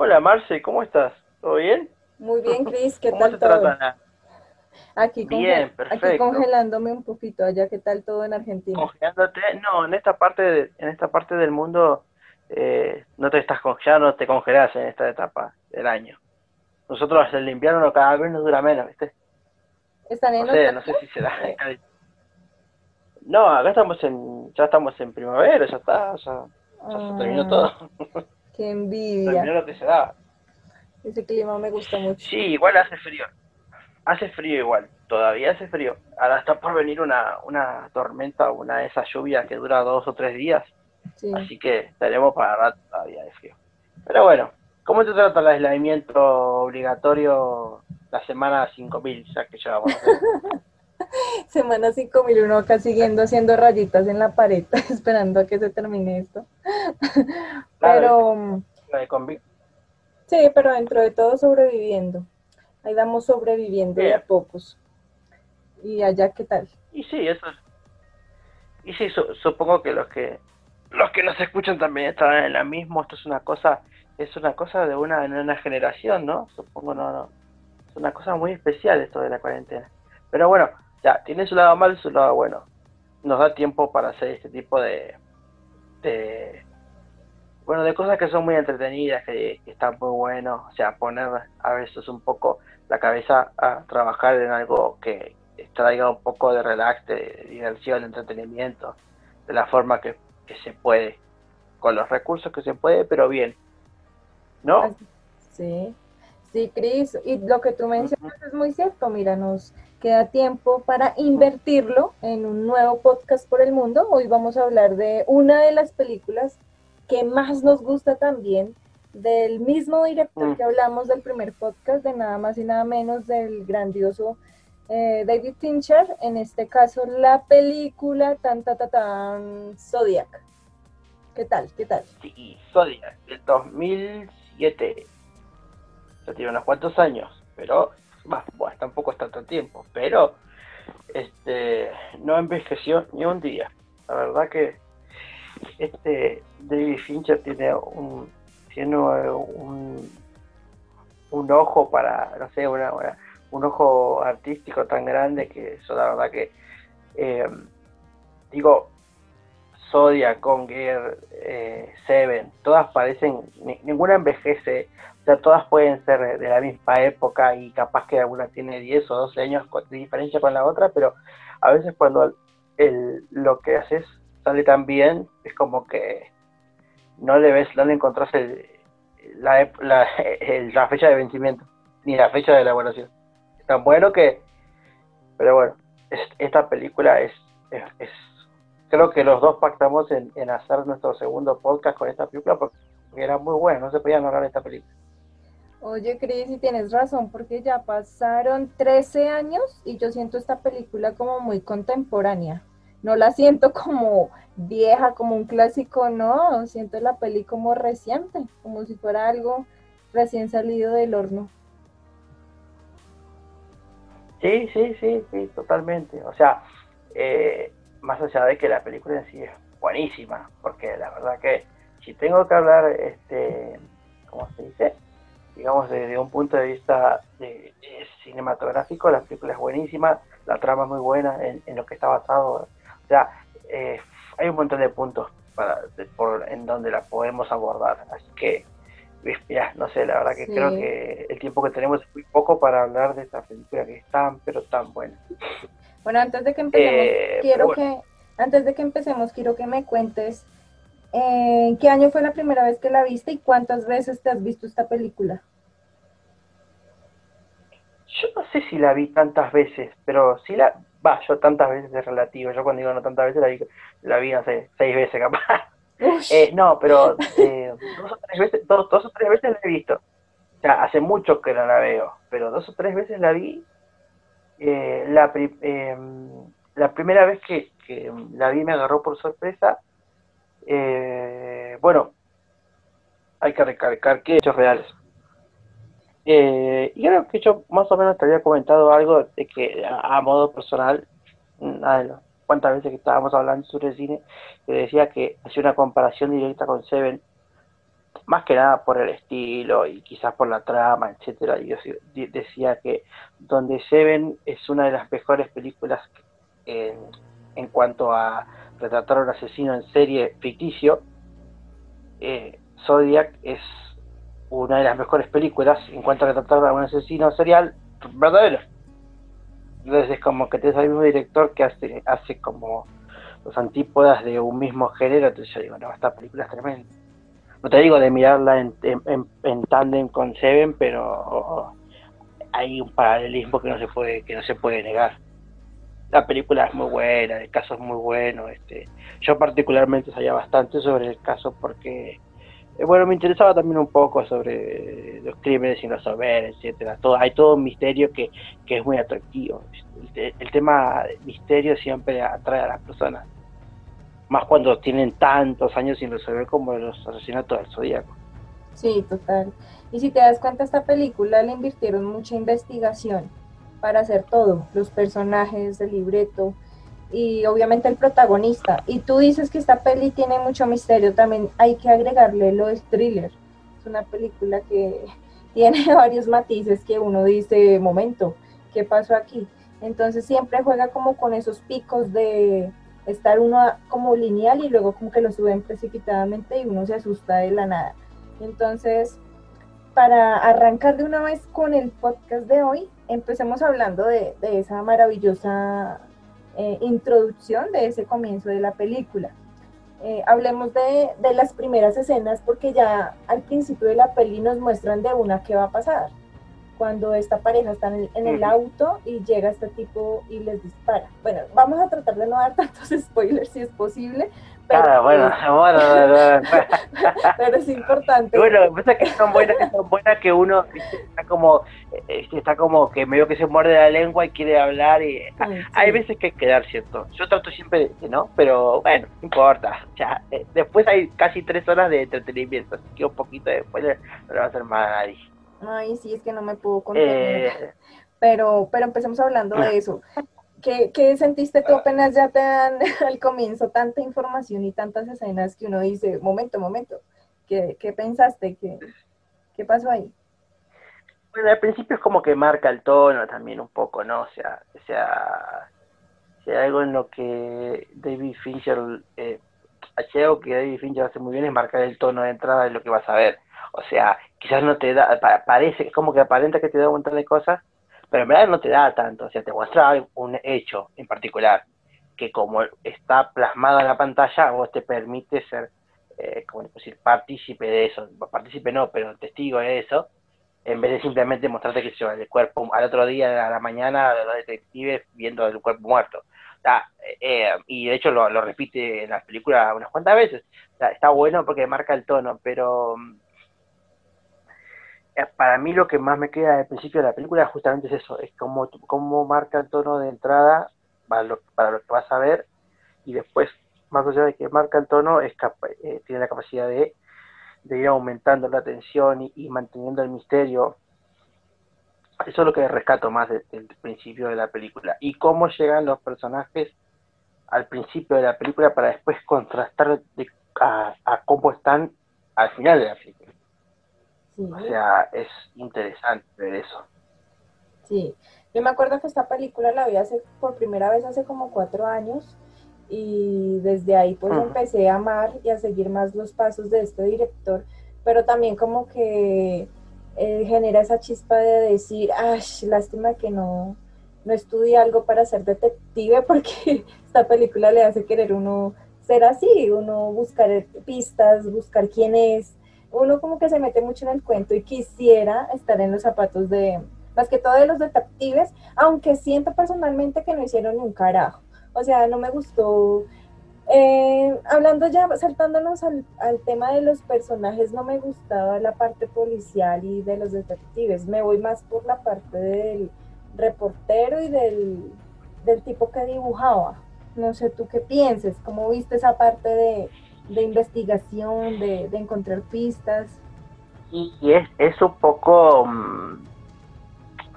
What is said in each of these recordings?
Hola Marce, ¿cómo estás? ¿Todo bien? Muy bien, Cris, ¿qué ¿Cómo tal te todo? tratan? Aquí, Bien, aquí congelándome un poquito, allá, ¿qué tal todo en Argentina? ¿Congelándote? No, en esta parte de- en esta parte del mundo eh, no te estás con- ya no te congelás en esta etapa del año. Nosotros el invierno cada vez nos dura menos, ¿viste? ¿Están en No sé, no sé si será. No, acá estamos en, ya estamos en primavera, ya está, ya, ya se terminó Ah, todo. Qué envidia. lo que se daba. Ese clima me gusta mucho. Sí, igual hace frío. Hace frío igual, todavía hace frío. Ahora está por venir una, una tormenta, una de esas lluvias que dura dos o tres días, Sí. así que estaremos para rato todavía de frío. Pero bueno, ¿cómo te trata el aislamiento obligatorio la semana 5000, ya que llevamos? Semana 5001 acá siguiendo haciendo rayitas en la pared, esperando a que se termine esto. Pero mm, de sí, pero dentro de todo sobreviviendo. Ahí vamos sobreviviendo de a pocos. ¿Y allá qué tal? Y sí, eso es- Y sí, su- supongo que los que los que nos escuchan también estarán en la misma. Esto es una cosa, es una cosa de una, de una generación, ¿no? Supongo, no, no. Es una cosa muy especial esto de la cuarentena. Pero bueno, ya, tiene su lado malo y su lado bueno. Nos da tiempo para hacer este tipo de, de bueno, de cosas que son muy entretenidas, que, que están muy buenos. O sea, poner a veces un poco la cabeza a trabajar en algo que traiga un poco de relax, de diversión, de entretenimiento, de la forma que, que se puede, con los recursos que se puede, pero bien. ¿No? Sí, sí, Cris, y lo que tú mencionas es muy cierto, mira, nos queda tiempo para invertirlo en un nuevo podcast por el mundo. Hoy vamos a hablar de una de las películas que más nos gusta también, del mismo director Mm. que hablamos del primer podcast, de nada más y nada menos del grandioso eh, David Fincher, en este caso la película tan, tan, tan, tan, Zodiac. ¿Qué tal? ¿Qué tal? Sí, Zodiac, del 2007. Ya tiene unos cuantos años, pero bueno, tampoco es tanto tiempo, pero este no envejeció ni un día. La verdad que este David Fincher tiene un tiene un, un ojo para, no sé, una, un ojo artístico tan grande que eso la verdad que eh, digo Zodiac, Conger, eh, Seven, todas parecen, ni- ninguna envejece, sea, todas pueden ser de la misma época y capaz que alguna tiene 10 o 12 años de diferencia con la otra, pero a veces cuando el, lo que haces sale tan bien, es como que no le ves, no le encontrás el, la, fecha de vencimiento, ni la fecha de elaboración. Tan bueno que, pero bueno, es- esta película es, es, es- creo que los dos pactamos en, en hacer nuestro segundo podcast con esta película porque era muy buena, no se podía narrar esta película. Oye, Cris, y tienes razón, porque ya pasaron 13 años y yo siento esta película como muy contemporánea. No la siento como vieja, como un clásico, no, siento la peli como reciente, como si fuera algo recién salido del horno. Sí, sí, sí, sí, totalmente. O sea, eh, más allá de que la película en sí es buenísima, porque la verdad que si tengo que hablar, este, ¿cómo se dice? Digamos, desde un punto de vista de, de cinematográfico, la película es buenísima, la trama es muy buena en, en lo que está basado. O sea, eh, hay un montón de puntos para, de- por, en donde la podemos abordar. Así que, ya, no sé, la verdad que Sí. creo que el tiempo que tenemos es muy poco para hablar de esta película que es tan, pero tan buena. Bueno, antes de que empecemos, Eh, quiero bueno. que, antes de que empecemos, quiero que me cuentes eh, ¿qué año fue la primera vez que la viste y cuántas veces te has visto esta película? Yo no sé si la vi tantas veces, pero sí la... Va, yo tantas veces es relativo. Yo cuando digo no tantas veces la vi, la vi no sé, seis veces capaz. Eh, no, pero eh, dos, o tres veces, dos, dos o tres veces la he visto. O sea, hace mucho que no la veo, pero dos o tres veces la vi. Eh, la, pri- la primera vez que, que la vi me agarró por sorpresa. Eh, bueno, hay que recalcar que hechos reales. Eh, y creo que yo más o menos te había comentado algo de que a, modo personal, cuantas veces que estábamos hablando sobre cine, que decía que hacía una comparación directa con Seven, más que nada por el estilo y quizás por la trama, etcétera. Yo decía que Donde Seven es una de las mejores películas en, en cuanto a retratar a un asesino en serie ficticio. Eh, Zodiac es una de las mejores películas en cuanto a retratar a un asesino serial verdadero. Entonces es como que te el mismo director que hace, hace como los antípodas de un mismo género, entonces yo digo, no, esta película es tremenda. No te digo de mirarla en, en, en tándem con Seven, pero hay un paralelismo que no se puede, que no se puede negar. La película es muy buena, el caso es muy bueno. Este, yo particularmente sabía bastante sobre el caso porque eh, bueno, me interesaba también un poco sobre los crímenes sin resolver, etcétera. Todo, hay todo un misterio que, es muy atractivo. El, tema misterio siempre atrae a las personas, más cuando tienen tantos años sin resolver como los asesinatos del zodíaco. Sí, total. Y si te das cuenta, esta película le invirtieron mucha investigación para hacer todo, los personajes, el libreto, y obviamente el protagonista. Y tú dices que esta peli tiene mucho misterio, también hay que agregarle lo del thriller. Es una película que tiene varios matices que uno dice, momento, ¿qué pasó aquí? Entonces siempre juega como con esos picos de estar uno como lineal y luego como que lo suben precipitadamente y uno se asusta de la nada. Entonces, para arrancar de una vez con el podcast de hoy, empecemos hablando de, de esa maravillosa eh, introducción de ese comienzo de la película. Eh, hablemos de, de, las primeras escenas porque ya al principio de la peli nos muestran de una qué va a pasar. Cuando esta pareja está en el, auto y llega este tipo y les dispara. Bueno, vamos a tratar de no dar tantos spoilers si es posible, Claro, bueno, bueno, pero es importante. Bueno, pasa que son buenas, que son buenas que uno está como, este, está como que medio que se muerde la lengua y quiere hablar y hay veces que hay que dar cierto. Yo trato siempre de no, pero bueno, no importa. Ya, eh, después hay casi tres horas de entretenimiento, así que un poquito después no le va a hacer mal a nadie. Ay, sí, es que no me puedo contener. Eh, pero, pero empecemos hablando de eso. ¿Qué, sentiste tú apenas ya te dan al comienzo tanta información y tantas escenas que uno dice, momento, momento, ¿qué, pensaste? ¿Qué, ¿Qué pasó ahí? Bueno, al principio es como que marca el tono también un poco, ¿no? O sea, o sea, hay algo en lo que David Fincher, eh, algo que David Fincher hace muy bien es marcar el tono de entrada de lo que vas a ver. O sea, quizás no te da, parece, es como que aparenta que te da un montón de cosas, pero en verdad no te da tanto, o sea, te muestra un hecho en particular, que como está plasmado en la pantalla, vos te permite ser, eh, como decir, partícipe de eso, partícipe no, pero testigo de eso, en vez de simplemente mostrarte que el cuerpo al otro día, a la mañana, los detectives viendo el cuerpo muerto. Eh, y de hecho lo, repite en las películas unas cuantas veces. está bueno porque marca el tono, pero eh, para mí lo que más me queda al principio de la película justamente es eso, es como, cómo marca el tono de entrada para lo, para lo que vas a ver y después, más allá de que marca el tono, es eh, tiene la capacidad de, ir aumentando la tensión y, manteniendo el misterio. Eso es lo que rescato más del principio de la película. Y cómo llegan los personajes al principio de la película para después contrastar a, a cómo están al final de la película. O sea, es interesante ver eso. Sí, yo me acuerdo que esta película la vi hace, por primera vez hace como cuatro años y desde ahí pues empecé a amar y a seguir más los pasos de este director, pero también como que eh, genera esa chispa de decir, ay, lástima que no, no estudie algo para ser detective porque esta película le hace querer uno ser así, uno buscar pistas, buscar quién es, uno como que se mete mucho en el cuento y quisiera estar en los zapatos de, más que todo de los detectives, aunque siento personalmente que no hicieron ni un carajo. O sea, no me gustó. Eh, hablando ya, saltándonos al, al, tema de los personajes, no me gustaba la parte policial y de los detectives. Me voy más por la parte del reportero y del, del tipo que dibujaba. No sé tú qué pienses, cómo viste esa parte de, de investigación, de, encontrar pistas. Y, es, es un poco, mm,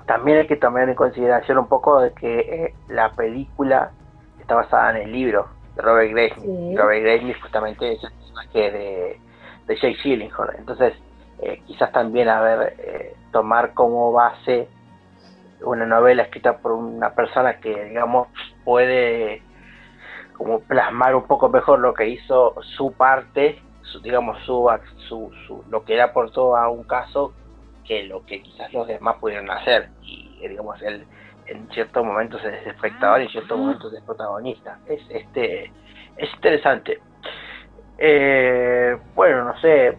también hay que tomar en consideración un poco de que eh, la película está basada en el libro de Robert Grace. Robert Grace justamente es el personaje de, de Jake Gyllenhaal. Entonces, eh, quizás también, a ver, eh, tomar como base una novela escrita por una persona que, digamos, puede como plasmar un poco mejor lo que hizo su parte, su, digamos, su, su, su, lo que era por todo a un caso, que lo que quizás los demás pudieron hacer. Y, digamos, él en ciertos momentos es espectador y en ciertos momentos es protagonista. Es, este, es interesante. Eh, bueno, no sé.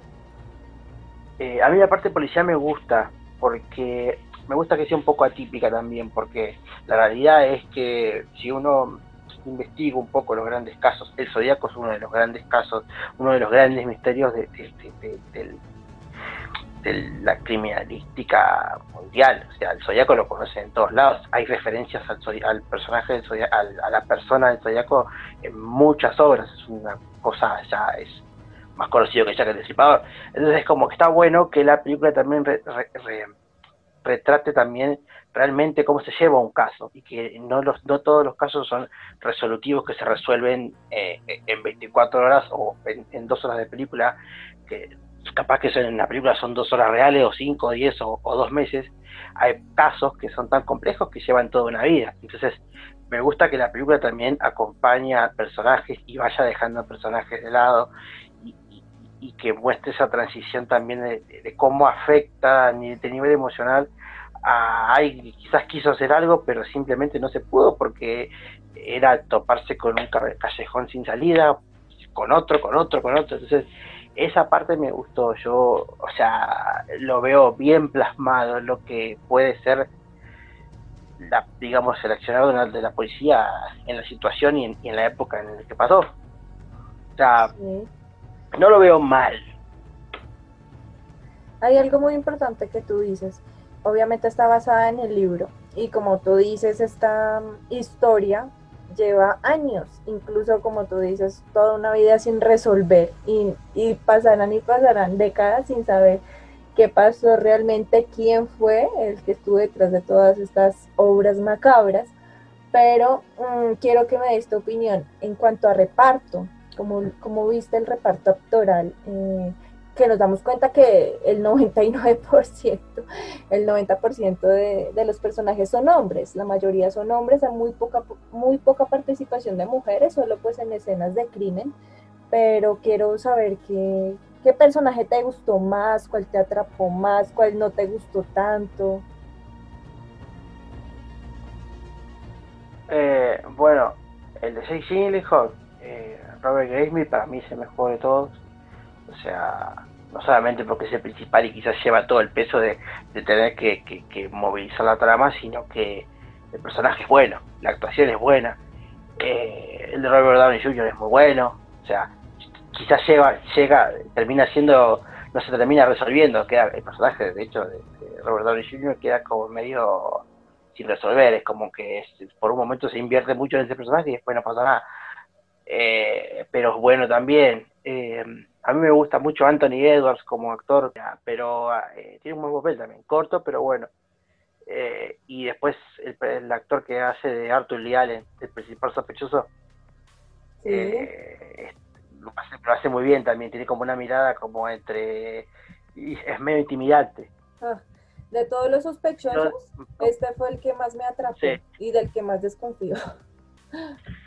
Eh, a mí la parte policial me gusta porque me gusta que sea un poco atípica también, porque la realidad es que si uno investiga un poco los grandes casos, el Zodíaco es uno de los grandes casos, uno de los grandes misterios de, la criminalística mundial. O sea, el Zodíaco lo conocen en todos lados. Hay referencias al, personaje del Zodíaco, a la persona del Zodíaco en muchas obras. Es una cosa ya es más conocido que Jack el Destripador. Entonces es como que está bueno que la película también retrate también realmente cómo se lleva un caso y que no, los, no todos los casos son resolutivos que se resuelven eh, en 24 horas o en, dos horas de película, que capaz que son en la película son dos horas reales o cinco, diez o, dos meses. Hay casos que son tan complejos que llevan toda una vida. Entonces, me gusta que la película también acompañe a personajes y vaya dejando personajes de lado y, que muestre esa transición también de, cómo afecta a nivel emocional a alguien que quizás quiso hacer algo pero simplemente no se pudo porque era toparse con un callejón sin salida, con otro, con otro, con otro. Entonces, esa parte me gustó. Yo, o sea, lo veo bien plasmado en lo que puede ser la, digamos, seleccionado de la policía en la situación y en, la época en la que pasó. O sea, no lo veo mal. Hay algo muy importante que tú dices. Obviamente está basada en el libro y como tú dices, esta historia lleva años, incluso como tú dices, toda una vida sin resolver y, y pasarán y pasarán décadas sin saber qué pasó realmente, quién fue el que estuvo detrás de todas estas obras macabras, pero mm, quiero que me des tu opinión en cuanto a reparto, como, como viste el reparto actoral, eh, que nos damos cuenta que el 99%, el 90% de, de, los personajes son hombres, la mayoría son hombres, hay muy poca, muy poca participación de mujeres, solo pues en escenas de crimen, pero quiero saber qué, ¿Qué personaje te gustó más? ¿Cuál te atrapó más? ¿Cuál no te gustó tanto? Eh, bueno, el de Jake eh, Robert Gravesmith para mí es el mejor de todos. O sea, no solamente porque es el principal y quizás lleva todo el peso de, tener que, movilizar la trama, sino que el personaje es bueno, la actuación es buena. Eh, el de Robert Downey Jr. es muy bueno. O sea, quizás llega, llega, termina siendo, no se termina resolviendo, queda el personaje, de hecho, de, Robert Downey Jr. queda como medio sin resolver, es como que por un momento se invierte mucho en ese personaje y después no pasa nada. Eh, pero es bueno también. Eh, a mí me gusta mucho Anthony Edwards como actor, pero eh, tiene un buen papel también, corto, pero bueno. y después el, actor que hace de Arthur Lee Allen, el principal sospechoso, lo hace, muy bien también, tiene como una mirada como entre... Y es medio intimidante. Ah, de todos los sospechosos, este fue el que más me atrapó y del que más desconfío.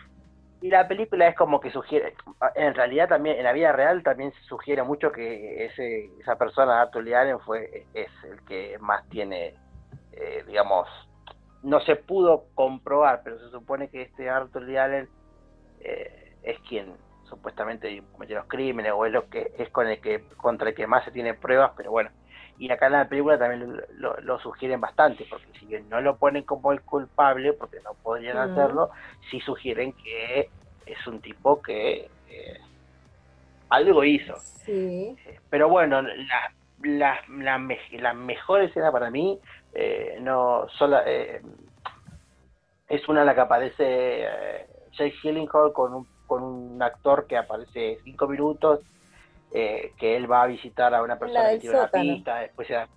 Y la película es como que sugiere, en realidad también, en la vida real también se sugiere mucho que ese, esa persona, Arthur Allen, fue, es el que más tiene, eh, digamos, no se pudo comprobar, pero se supone que este Arthur Lee eh, es quien supuestamente cometió los crímenes o es lo que es con el que contra el que más se tiene pruebas, pero bueno. Y acá en la película también lo, sugieren bastante, porque si no lo ponen como el culpable, porque no podrían hacerlo, sí sugieren que es un tipo que eh, algo hizo. Eh, pero bueno, la, la, la, mejor escena para mí eh, no solo es una en la que aparece Jake Gyllenhaal con un con un actor que aparece cinco minutos, eh, que él va a visitar a una persona que tiene una pista, después se da,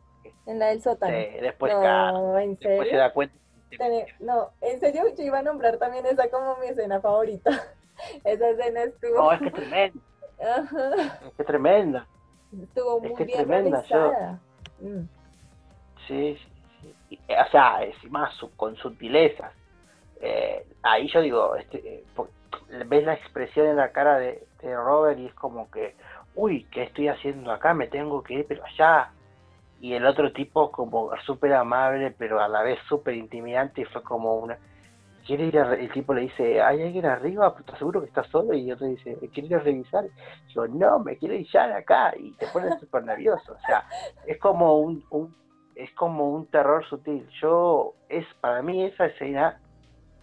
en la del sótano. después, no, ¿en serio? después se da cuenta. No, en serio yo iba a nombrar también esa como mi escena favorita. esa escena estuvo. No, es que es tremenda. Ajá. Es que es tremenda. Estuvo muy bien realizada. Mm. Sí, sí, sí. O sea, es más con sutilezas. Eh, ahí yo digo, este, eh, ves la expresión en la cara de, Robert y es como que, uy, ¿qué estoy haciendo acá? Me tengo que ir, pero allá. Y el otro tipo como súper amable, pero a la vez súper intimidante y fue como una... ¿Quiere ir el tipo le dice, ¿hay alguien arriba? ¿Estás seguro que estás solo? Y otro dice, ¿quiere ir a revisar? Y yo, no, me quiero ir ya de acá. Y te pone súper nervioso. O sea, es como un, un, es como un terror sutil. Yo, es para mí esa escena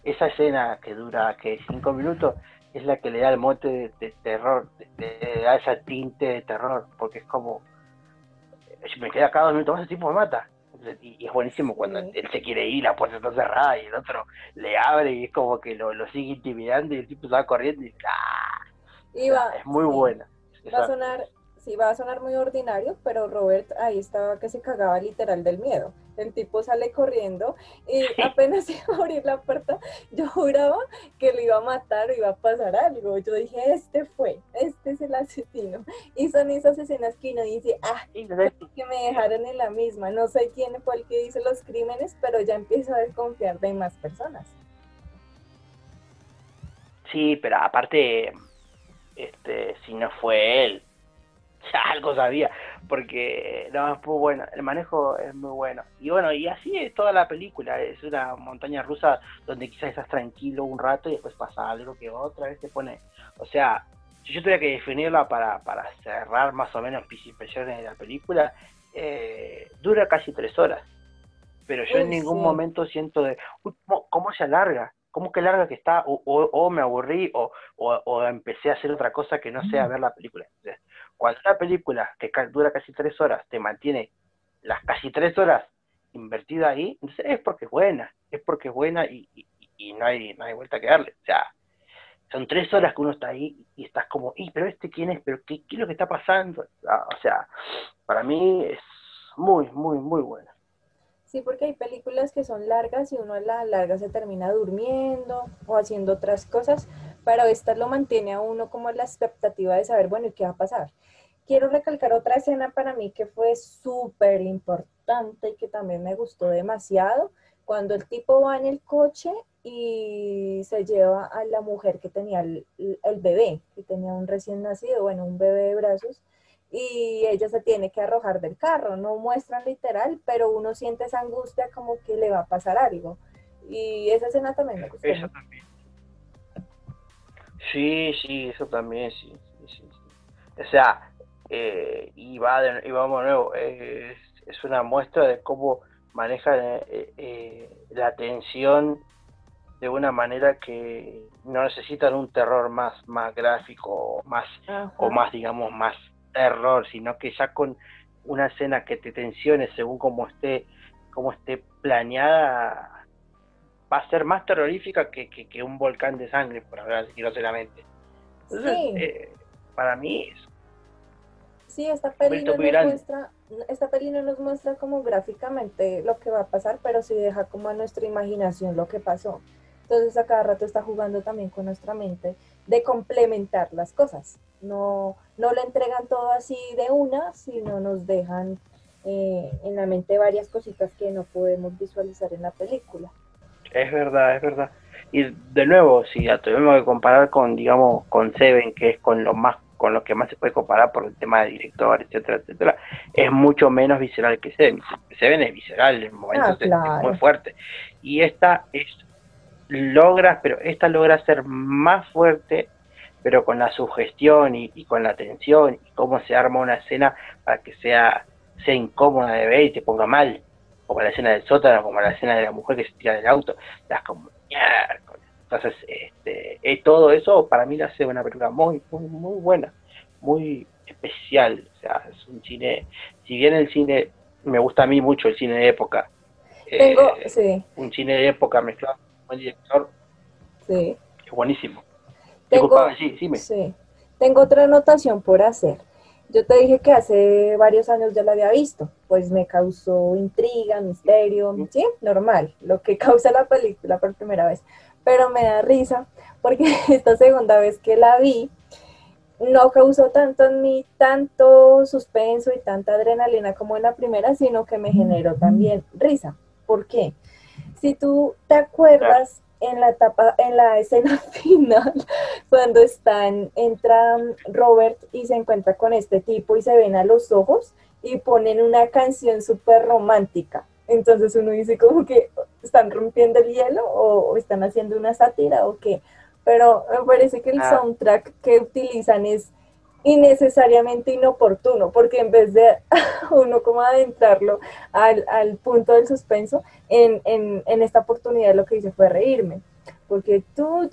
esa escena que dura que cinco minutos es la que le da el mote de, terror, le da esa tinte de terror, porque es como, si me queda acá dos minutos más, el tipo me mata. Y, es buenísimo cuando él se quiere ir, la puerta está cerrada y el otro le abre y es como que lo, sigue intimidando y el tipo se va corriendo y ¡ah! es muy buena. Va a sonar sí va a sonar muy ordinario, pero Robert ahí estaba que se cagaba literal del miedo. El tipo sale corriendo y apenas iba a abrir la puerta, yo juraba que lo iba a matar o iba a pasar algo. Yo dije, este fue, este es el asesino. Y son esas escenas que uno dice, ah, que me dejaron en la misma. No sé quién fue el que hizo los crímenes, pero ya empiezo a desconfiar de más personas. Sí, pero aparte, este, si no fue él, algo sabía, porque no, es muy bueno, el manejo es muy bueno. Y bueno, y así es toda la película, es una montaña rusa donde quizás estás tranquilo un rato y después pasa algo que otra vez te pone, o sea, si yo tuviera que definirla para, para cerrar más o menos mis impresiones de la película, eh, dura casi tres horas, pero yo en ningún momento siento de, ¿cómo, se alarga? ¿cómo que larga que está? O, o, me aburrí o, o, empecé a hacer otra cosa que no sea ver la película. Cuando una película que dura casi tres horas te mantiene las casi tres horas invertida ahí, es porque es buena, es porque es buena y, no, hay, no hay vuelta que darle. O sea, son tres horas que uno está ahí y estás como, ¿y pero este quién es? ¿Pero qué, qué es lo que está pasando? O sea, para mí es muy, muy, muy buena. Sí, porque hay películas que son largas y uno a la larga se termina durmiendo o haciendo otras cosas, pero esta lo mantiene a uno como la expectativa de saber, bueno, ¿y qué va a pasar? quiero recalcar otra escena para mí que fue súper importante y que también me gustó demasiado, cuando el tipo va en el coche y se lleva a la mujer que tenía el, bebé, que tenía un recién nacido, bueno, un bebé de brazos, y ella se tiene que arrojar del carro, no muestran literal, pero uno siente esa angustia como que le va a pasar algo. Y esa escena también me gustó. Eso también. Sí, sí, eso también, sí, sí, sí. O sea, eh, y, va de, y vamos de nuevo, es, una muestra de cómo maneja eh, eh, la tensión de una manera que no necesitan un terror más más gráfico más o más digamos más terror sino que ya con una escena que te tensione según como esté como esté planeada va a ser más terrorífica que, que, un volcán de sangre por hablar groseramente entonces para mí es Sí, esta peli, no nos muestra, esta peli no nos muestra como gráficamente lo que va a pasar, pero sí deja como a nuestra imaginación lo que pasó. Entonces a cada rato está jugando también con nuestra mente de complementar las cosas. No, no le entregan todo así de una, sino nos dejan eh, en la mente varias cositas que no podemos visualizar en la película. Es verdad, es verdad. Y de nuevo, si la tuvimos que comparar con, digamos, con Seven, que es con lo más con lo que más se puede comparar por el tema de director, etcétera, etcétera, es mucho menos visceral que Seven. Seven es visceral, en momentos ah, es muy fuerte. Y esta es logra, pero esta logra ser más fuerte, pero con la sugestión y, con la tensión y cómo se arma una escena para que sea, sea incómoda de ver y te ponga mal, como la escena del sótano, como la escena de la mujer que se tira del auto, das como entonces, este, eh, todo eso para mí hace una película muy, muy, muy buena, muy especial. O sea, es un cine, si bien el cine, me gusta a mí mucho el cine de época. Tengo, eh, sí. Un cine de época mezclado con un buen director. Sí. Es buenísimo. Tengo, sí, sí. Tengo otra anotación por hacer. Yo te dije que hace varios años ya la había visto, pues me causó intriga, misterio, sí, normal, lo que causa la película por primera vez pero me da risa porque esta segunda vez que la vi, no causó tanto en mí, tanto suspenso y tanta adrenalina como en la primera, sino que me generó también risa. ¿Por qué? Si tú te acuerdas en la etapa, en la escena final, cuando están, entra Robert y se encuentra con este tipo y se ven a los ojos y ponen una canción súper romántica. Entonces uno dice como que están rompiendo el hielo o, están haciendo una sátira o qué. Pero me parece que el ah. soundtrack que utilizan es innecesariamente inoportuno, porque en vez de uno como adentrarlo al, al punto del suspenso, en, en, en, esta oportunidad lo que hice fue reírme, porque tú,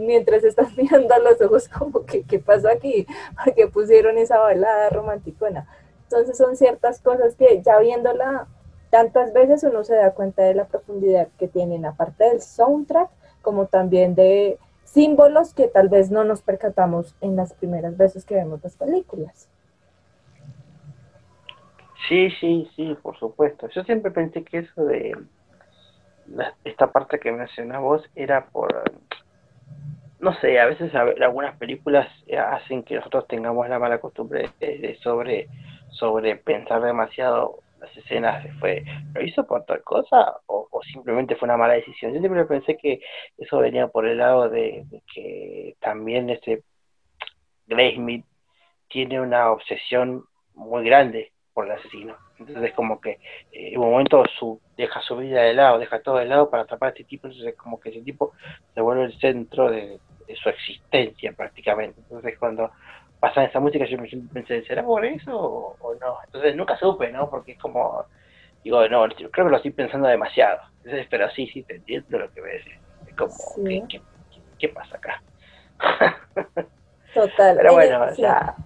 mientras estás mirando a los ojos como que, ¿qué pasó aquí? Porque pusieron esa balada romanticona. Entonces son ciertas cosas que ya viéndola tantas veces uno se da cuenta de la profundidad que tienen, aparte del soundtrack, como también de símbolos que tal vez no nos percatamos en las primeras veces que vemos las películas. Sí, sí, sí, por supuesto. Yo siempre pensé que eso de esta parte que mencionas vos era por, no sé, a veces algunas películas hacen que nosotros tengamos la mala costumbre de, sobre, sobre pensar demasiado las escenas fue, ¿lo hizo por tal cosa o, simplemente fue una mala decisión? Yo siempre pensé que eso venía por el lado de, que también este Smith tiene una obsesión muy grande por el asesino. Entonces como que eh, en un momento su, deja su vida de lado, deja todo de lado para atrapar a este tipo, entonces como que ese tipo se vuelve el centro de, de su existencia prácticamente. Entonces cuando pasan esa música, yo me pensé, ¿será por eso o, no? Entonces nunca supe, ¿no? Porque es como, digo, no, creo que lo estoy pensando demasiado. Entonces, pero sí, sí, te entiendo lo que me decís. Es como, ¿qué, pasa acá? Total. Pero bueno, o sea...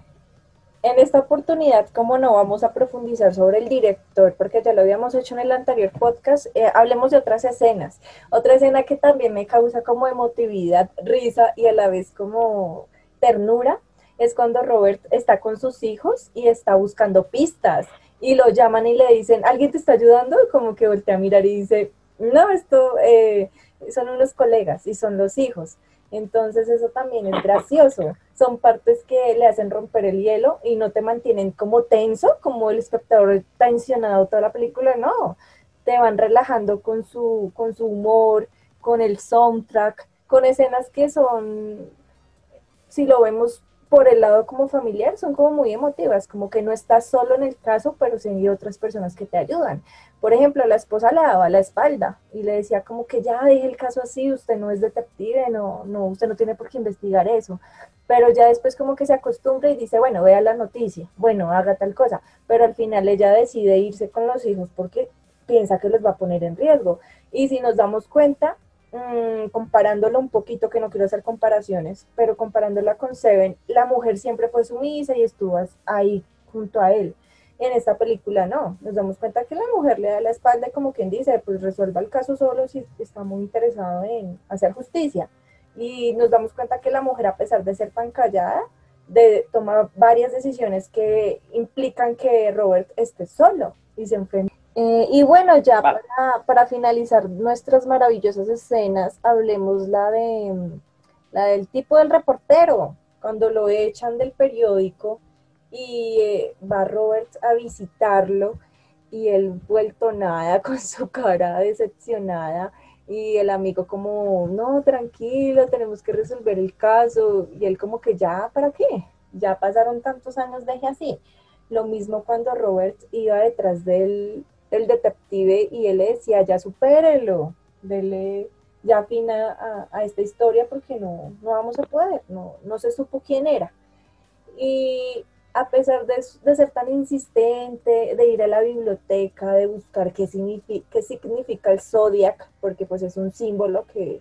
En esta oportunidad, como no vamos a profundizar sobre el director, porque ya lo habíamos hecho en el anterior podcast, eh, hablemos de otras escenas. Otra escena que también me causa como emotividad, risa y a la vez como ternura, es cuando Robert está con sus hijos y está buscando pistas y lo llaman y le dicen, ¿alguien te está ayudando? Como que voltea a mirar y dice, no, esto eh, son unos colegas y son los hijos. Entonces eso también es gracioso. Son partes que le hacen romper el hielo y no te mantienen como tenso, como el espectador tensionado toda la película, no. Te van relajando con su, con su humor, con el soundtrack, con escenas que son, si lo vemos por el lado como familiar son como muy emotivas, como que no estás solo en el caso, pero sí hay otras personas que te ayudan. Por ejemplo, la esposa le daba la espalda y le decía como que ya deje el caso así, usted no es detective, no, no, usted no tiene por qué investigar eso. Pero ya después como que se acostumbra y dice, bueno, vea la noticia, bueno, haga tal cosa, pero al final ella decide irse con los hijos porque piensa que los va a poner en riesgo. Y si nos damos cuenta, Mm, comparándolo un poquito, que no quiero hacer comparaciones, pero comparándola con Seven, la mujer siempre fue sumisa y estuvo ahí junto a él. En esta película no, nos damos cuenta que la mujer le da la espalda y como quien dice, pues resuelva el caso solo si está muy interesado en hacer justicia. Y nos damos cuenta que la mujer, a pesar de ser tan callada, de, toma varias decisiones que implican que Robert esté solo y se enfrenta eh, y bueno, ya para, para, finalizar nuestras maravillosas escenas, hablemos la de la del tipo del reportero, cuando lo echan del periódico y eh, va Robert a visitarlo y él vuelto nada con su cara decepcionada y el amigo como, no, tranquilo, tenemos que resolver el caso y él como que ya, ¿para qué? Ya pasaron tantos años, deje así. Lo mismo cuando Robert iba detrás del, el detective y él le decía, ya supérelo, dele ya fin a, esta historia porque no, no vamos a poder, no, no se supo quién era. Y a pesar de, ser tan insistente, de ir a la biblioteca, de buscar qué significa, qué significa el zodiac, porque pues es un símbolo que,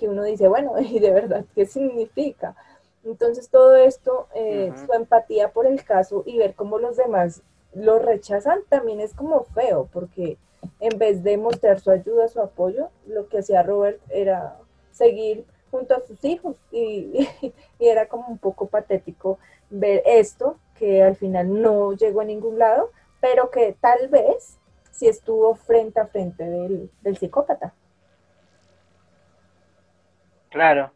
uno dice, bueno, y de verdad, ¿qué significa? Entonces todo esto, eh, su empatía por el caso y ver cómo los demás lo rechazan también es como feo, porque en vez de mostrar su ayuda, su apoyo, lo que hacía Robert era seguir junto a sus hijos y, era como un poco patético ver esto, que al final no llegó a ningún lado, pero que tal vez sí estuvo frente a frente del, psicópata. Claro.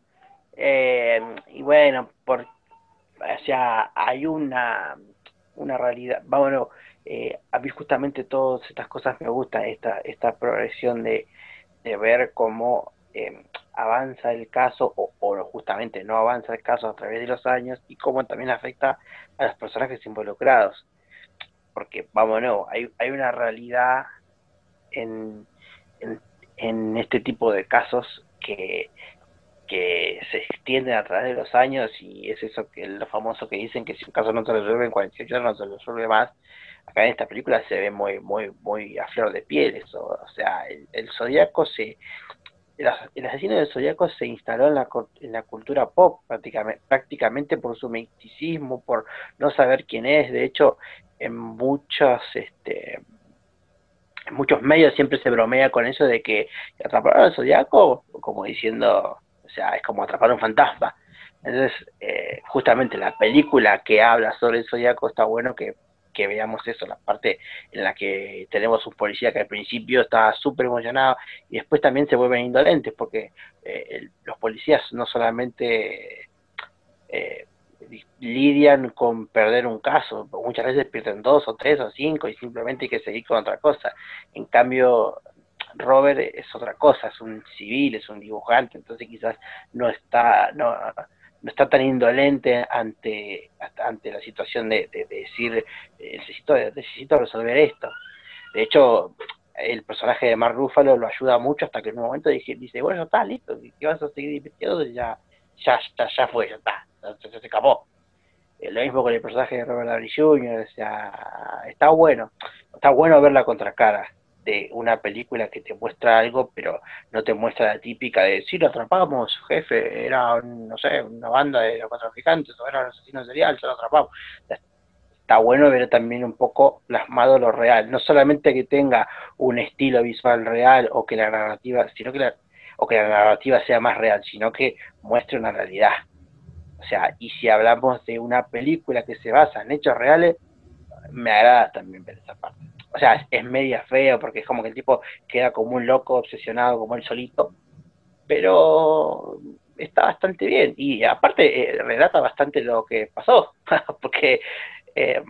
Eh, y bueno, por, o sea, hay una, una realidad, vámonos, eh, a mí justamente todas estas cosas me gustan, esta, esta progresión de, de ver cómo eh, avanza el caso o, o, justamente no avanza el caso a través de los años y cómo también afecta a los personajes involucrados. Porque, vámonos, hay, hay una realidad en, en, en este tipo de casos que, que se extienden a través de los años y es eso que lo famoso que dicen que si un caso no se resuelve en 48 horas no se resuelve más. Acá en esta película se ve muy muy muy a flor de piel eso. O sea el, zodiaco se el, asesino del zodiaco se instaló en la, en la cultura pop prácticamente, prácticamente por su misticismo por no saber quién es. De hecho en muchos este en muchos medios siempre se bromea con eso de que atraparon al zodiaco como diciendo sea, es como atrapar un fantasma. Entonces, eh, justamente la película que habla sobre el zodiaco está bueno que, que, veamos eso, la parte en la que tenemos un policía que al principio está súper emocionado y después también se vuelven indolentes porque eh, los policías no solamente eh, lidian con perder un caso, muchas veces pierden dos o tres o cinco y simplemente hay que seguir con otra cosa. En cambio, Robert es otra cosa, es un civil, es un dibujante, entonces quizás no está, no, no está tan indolente ante, ante la situación de, de, de decir eh, necesito, necesito resolver esto. De hecho, el personaje de Mark Ruffalo lo ayuda mucho hasta que en un momento dice, dice bueno, está listo, ¿qué vas a seguir investigando? Ya, ya, ya, ya fue, ya está, ya, ya se acabó. Eh, lo mismo con el personaje de Robert Downey Jr., o sea, está bueno, está bueno ver la contracara de una película que te muestra algo, pero no te muestra la típica de, si lo atrapamos, jefe, era, no sé, una banda de gigantes, o era un asesino serial, se lo atrapamos. Está bueno ver también un poco plasmado lo real, no solamente que tenga un estilo visual real o que la narrativa, sino que la, o que la narrativa sea más real, sino que muestre una realidad. O sea, y si hablamos de una película que se basa en hechos reales, me agrada también ver esa parte o sea, es media feo porque es como que el tipo queda como un loco obsesionado como él solito, pero está bastante bien y aparte eh, relata bastante lo que pasó, porque eh,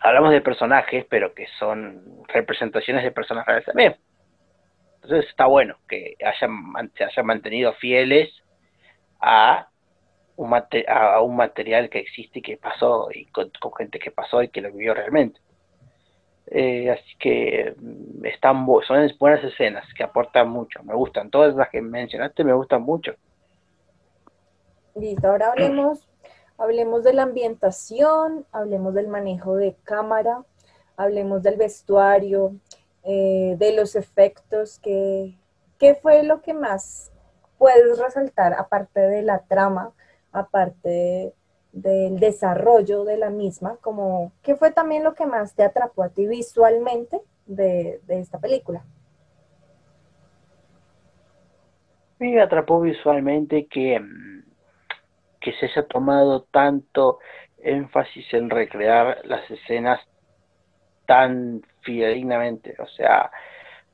hablamos de personajes, pero que son representaciones de personas reales también. Entonces está bueno que hayan, se hayan mantenido fieles a un, a un material que existe y que pasó y con gente que pasó y que lo vivió realmente. Eh, así que mm, están son buenas escenas que aportan mucho, me gustan. Todas las que mencionaste me gustan mucho. Listo, ahora hablemos, hablemos de la ambientación, hablemos del manejo de cámara, hablemos del vestuario, eh, de los efectos, ¿qué fue lo que más puedes resaltar aparte de la trama, aparte de del desarrollo de la misma, como qué fue también lo que más te atrapó a ti visualmente de, de esta película. Me atrapó visualmente que, que se haya tomado tanto énfasis en recrear las escenas tan fidedignamente, o sea,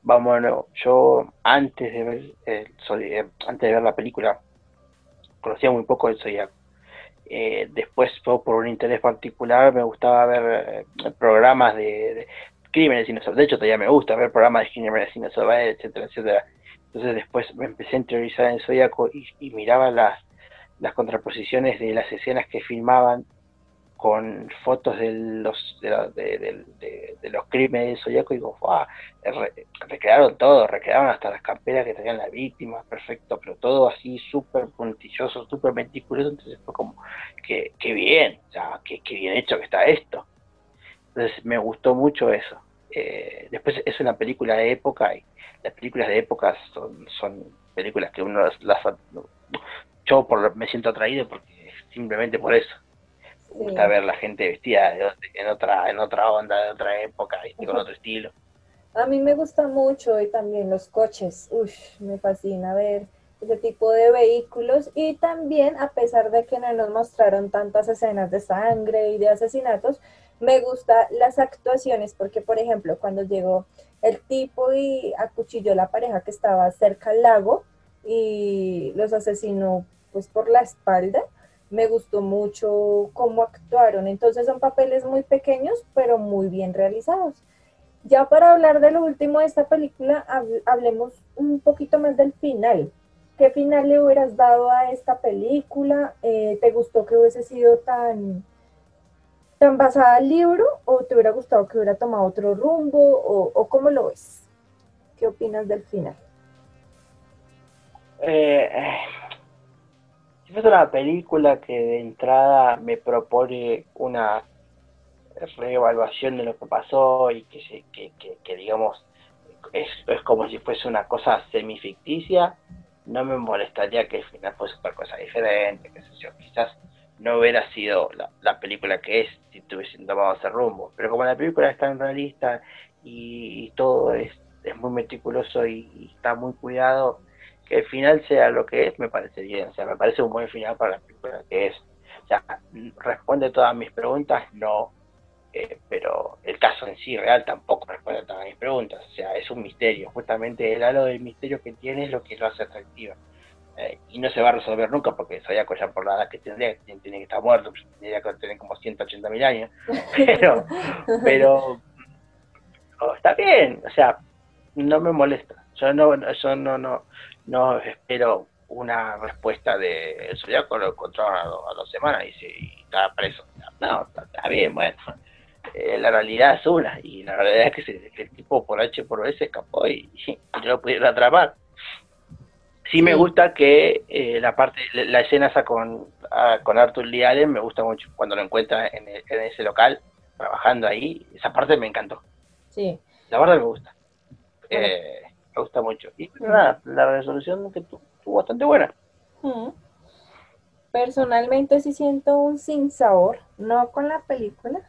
vamos, yo antes de ver el, antes de ver la película conocía muy poco del Zodiaco eh, después, por un interés particular, me gustaba ver eh, programas de, de crímenes inocentes. De hecho, todavía me gusta ver programas de crímenes inocentes, etcétera, etcétera. Entonces, después me empecé a interiorizar en Zodíaco y, y miraba las, las contraposiciones de las escenas que filmaban con fotos de los de, de, de, los crímenes de Zodíaco y digo, re, recrearon todo, recrearon hasta las camperas que tenían las víctimas, perfecto, pero todo así súper puntilloso, súper meticuloso, entonces fue como, que, que bien, o sea, que, que, bien hecho que está esto. Entonces me gustó mucho eso. Eh, después es una película de época y las películas de época son, son películas que uno las, las yo por, me siento atraído porque simplemente por eso me gusta ver la gente vestida de, en otra en otra onda, de otra época, y con otro estilo. A mí me gusta mucho y también los coches, Uf, me fascina ver ese tipo de vehículos y también a pesar de que no nos mostraron tantas escenas de sangre y de asesinatos, me gustan las actuaciones porque por ejemplo cuando llegó el tipo y acuchilló la pareja que estaba cerca al lago y los asesinó pues por la espalda. Me gustó mucho cómo actuaron. Entonces son papeles muy pequeños, pero muy bien realizados. Ya para hablar de lo último de esta película, hablemos un poquito más del final. ¿Qué final le hubieras dado a esta película? Eh, ¿Te gustó que hubiese sido tan, tan basada al libro o te hubiera gustado que hubiera tomado otro rumbo o, o cómo lo ves? ¿Qué opinas del final? Eh, fuese una película que de entrada me propone una reevaluación de lo que pasó y que, que, digamos es, es, como si fuese una cosa semificticia, no me molestaría que el final fuese otra cosa diferente, que sé yo, quizás no hubiera sido la, película que es si tuviesen tomado ese rumbo, pero como la película es tan realista y, todo es, es, muy meticuloso y, está muy cuidado, que el final sea lo que es, me parece bien, o sea, me parece un buen final para la película que es. O sea, responde todas mis preguntas, no, eh, pero el caso en sí real tampoco responde a todas mis preguntas, o sea, es un misterio, justamente el halo del misterio que tiene es lo que lo hace atractiva. Eh, y no se va a resolver nunca porque Zodíaco ya por la edad que tendría, tiene que estar muerto, pues, tendría que tener como 180 mil años, pero, pero oh, está bien, o sea, no me molesta, yo no, yo no, no, no espero una respuesta de el Zodíaco lo encontraron a, dos semanas y, se, y estaba preso, no, está bien, bueno eh, la realidad es una, y la realidad es que, el tipo por H por B se escapó y, no lo pudieron atrapar. Sí me gusta que eh, la parte, la escena esa con, ah, con Arthur Lee Allen me gusta mucho, cuando lo encuentra en, ese local, trabajando ahí, esa parte me encantó. Sí. La verdad me gusta. Eh, me gusta mucho. Y nada, la resolución que estuvo bastante buena. Personalmente sí siento un sin sabor, no con la película,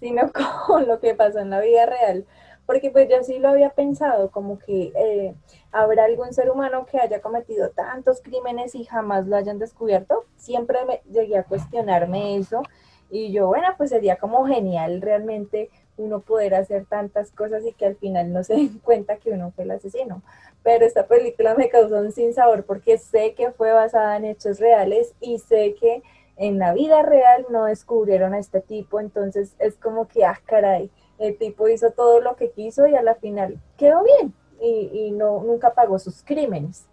sino con lo que pasó en la vida real. Porque pues yo sí lo había pensado, como que eh, habrá algún ser humano que haya cometido tantos crímenes y jamás lo hayan descubierto. Siempre me llegué a cuestionarme eso y yo, bueno, pues sería como genial realmente uno poder hacer tantas cosas y que al final no se den cuenta que uno fue el asesino. Pero esta película me causó un sinsabor porque sé que fue basada en hechos reales y sé que en la vida real no descubrieron a este tipo, entonces es como que, ah, caray, el tipo hizo todo lo que quiso y a la final quedó bien y, no, nunca pagó sus crímenes.